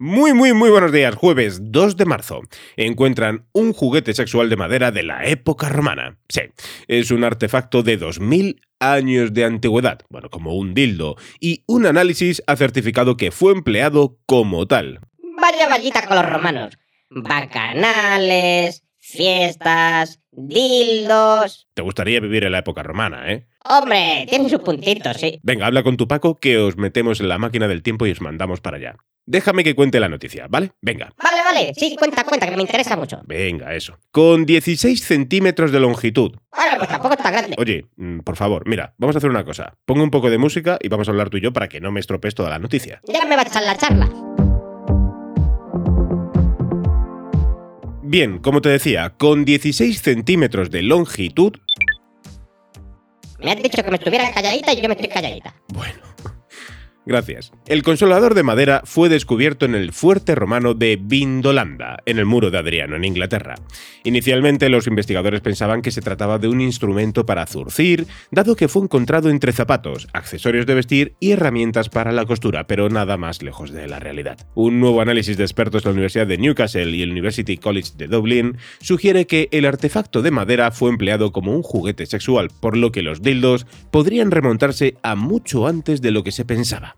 Muy, muy, muy buenos días. Jueves 2 de marzo. Encuentran un juguete sexual de madera de la época romana. Sí, es un artefacto de 2000 años de antigüedad, bueno, como un dildo, y un análisis ha certificado que fue empleado como tal. Vaya vallita con los romanos. Bacanales, fiestas, dildos. Te gustaría vivir en la época romana, ¿eh? Hombre, tiene sus puntitos, sí. Venga, habla con tu Paco que os metemos en la máquina del tiempo y os mandamos para allá. Déjame que cuente la noticia, ¿vale? Venga. Vale, vale, sí, cuenta, cuenta, que me interesa mucho. Venga, eso. Con 16 centímetros de longitud. Bueno, pues tampoco está grande. Oye, mm, por favor, mira, vamos a hacer una cosa. Pongo un poco de música y vamos a hablar tú y yo para que no me estropees toda la noticia. Ya me va a echar la charla. Bien, como te decía, con 16 centímetros de longitud... Me has dicho que me estuviera calladita y yo me estoy calladita. Bueno, Gracias. El consolador de madera fue descubierto en el fuerte romano de Vindolanda, en el muro de Adriano, en Inglaterra. Inicialmente los investigadores pensaban que se trataba de un instrumento para zurcir, dado que fue encontrado entre zapatos, accesorios de vestir y herramientas para la costura, pero nada más lejos de la realidad. Un nuevo análisis de expertos de la Universidad de Newcastle y el University College de Dublin sugiere que el artefacto de madera fue empleado como un juguete sexual, por lo que los dildos podrían remontarse a mucho antes de lo que se pensaba.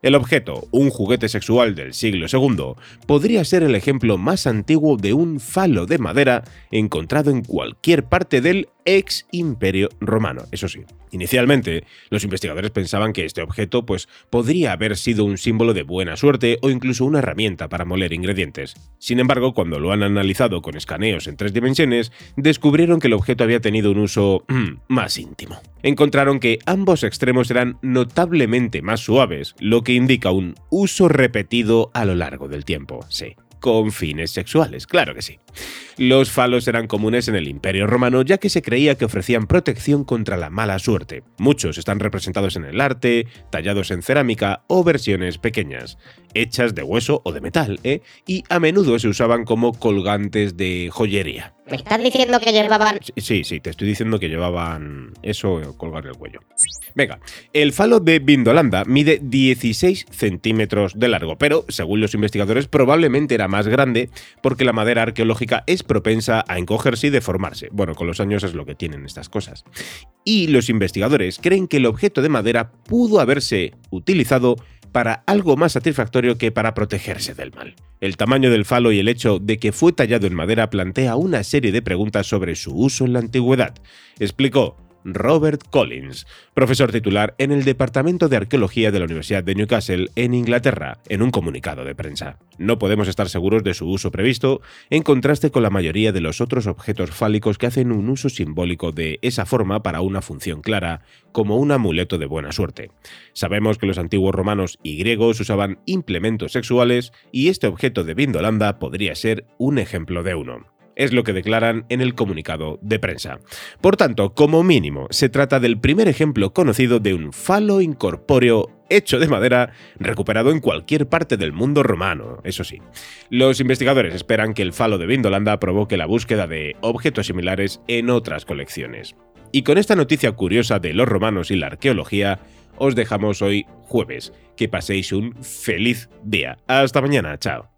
El objeto, un juguete sexual del siglo II, podría ser el ejemplo más antiguo de un falo de madera encontrado en cualquier parte del ex imperio romano, eso sí. Inicialmente, los investigadores pensaban que este objeto pues, podría haber sido un símbolo de buena suerte o incluso una herramienta para moler ingredientes. Sin embargo, cuando lo han analizado con escaneos en tres dimensiones, descubrieron que el objeto había tenido un uso mm, más íntimo. Encontraron que ambos extremos eran notablemente más suaves, lo que indica un uso repetido a lo largo del tiempo. Sí, con fines sexuales, claro que sí. Los falos eran comunes en el Imperio Romano ya que se creía que ofrecían protección contra la mala suerte. Muchos están representados en el arte, tallados en cerámica o versiones pequeñas, hechas de hueso o de metal, ¿eh? y a menudo se usaban como colgantes de joyería. ¿Me estás diciendo que llevaban...? Sí, sí, te estoy diciendo que llevaban eso colgar el cuello. Venga, el falo de Vindolanda mide 16 centímetros de largo, pero según los investigadores probablemente era más grande porque la madera arqueológica es propensa a encogerse y deformarse. Bueno, con los años es lo que tienen estas cosas. Y los investigadores creen que el objeto de madera pudo haberse utilizado para algo más satisfactorio que para protegerse del mal. El tamaño del falo y el hecho de que fue tallado en madera plantea una serie de preguntas sobre su uso en la antigüedad. Explicó Robert Collins, profesor titular en el Departamento de Arqueología de la Universidad de Newcastle en Inglaterra, en un comunicado de prensa. No podemos estar seguros de su uso previsto, en contraste con la mayoría de los otros objetos fálicos que hacen un uso simbólico de esa forma para una función clara, como un amuleto de buena suerte. Sabemos que los antiguos romanos y griegos usaban implementos sexuales y este objeto de Vindolanda podría ser un ejemplo de uno es lo que declaran en el comunicado de prensa. Por tanto, como mínimo, se trata del primer ejemplo conocido de un falo incorpóreo hecho de madera recuperado en cualquier parte del mundo romano, eso sí. Los investigadores esperan que el falo de Vindolanda provoque la búsqueda de objetos similares en otras colecciones. Y con esta noticia curiosa de los romanos y la arqueología, os dejamos hoy jueves. Que paséis un feliz día. Hasta mañana, chao.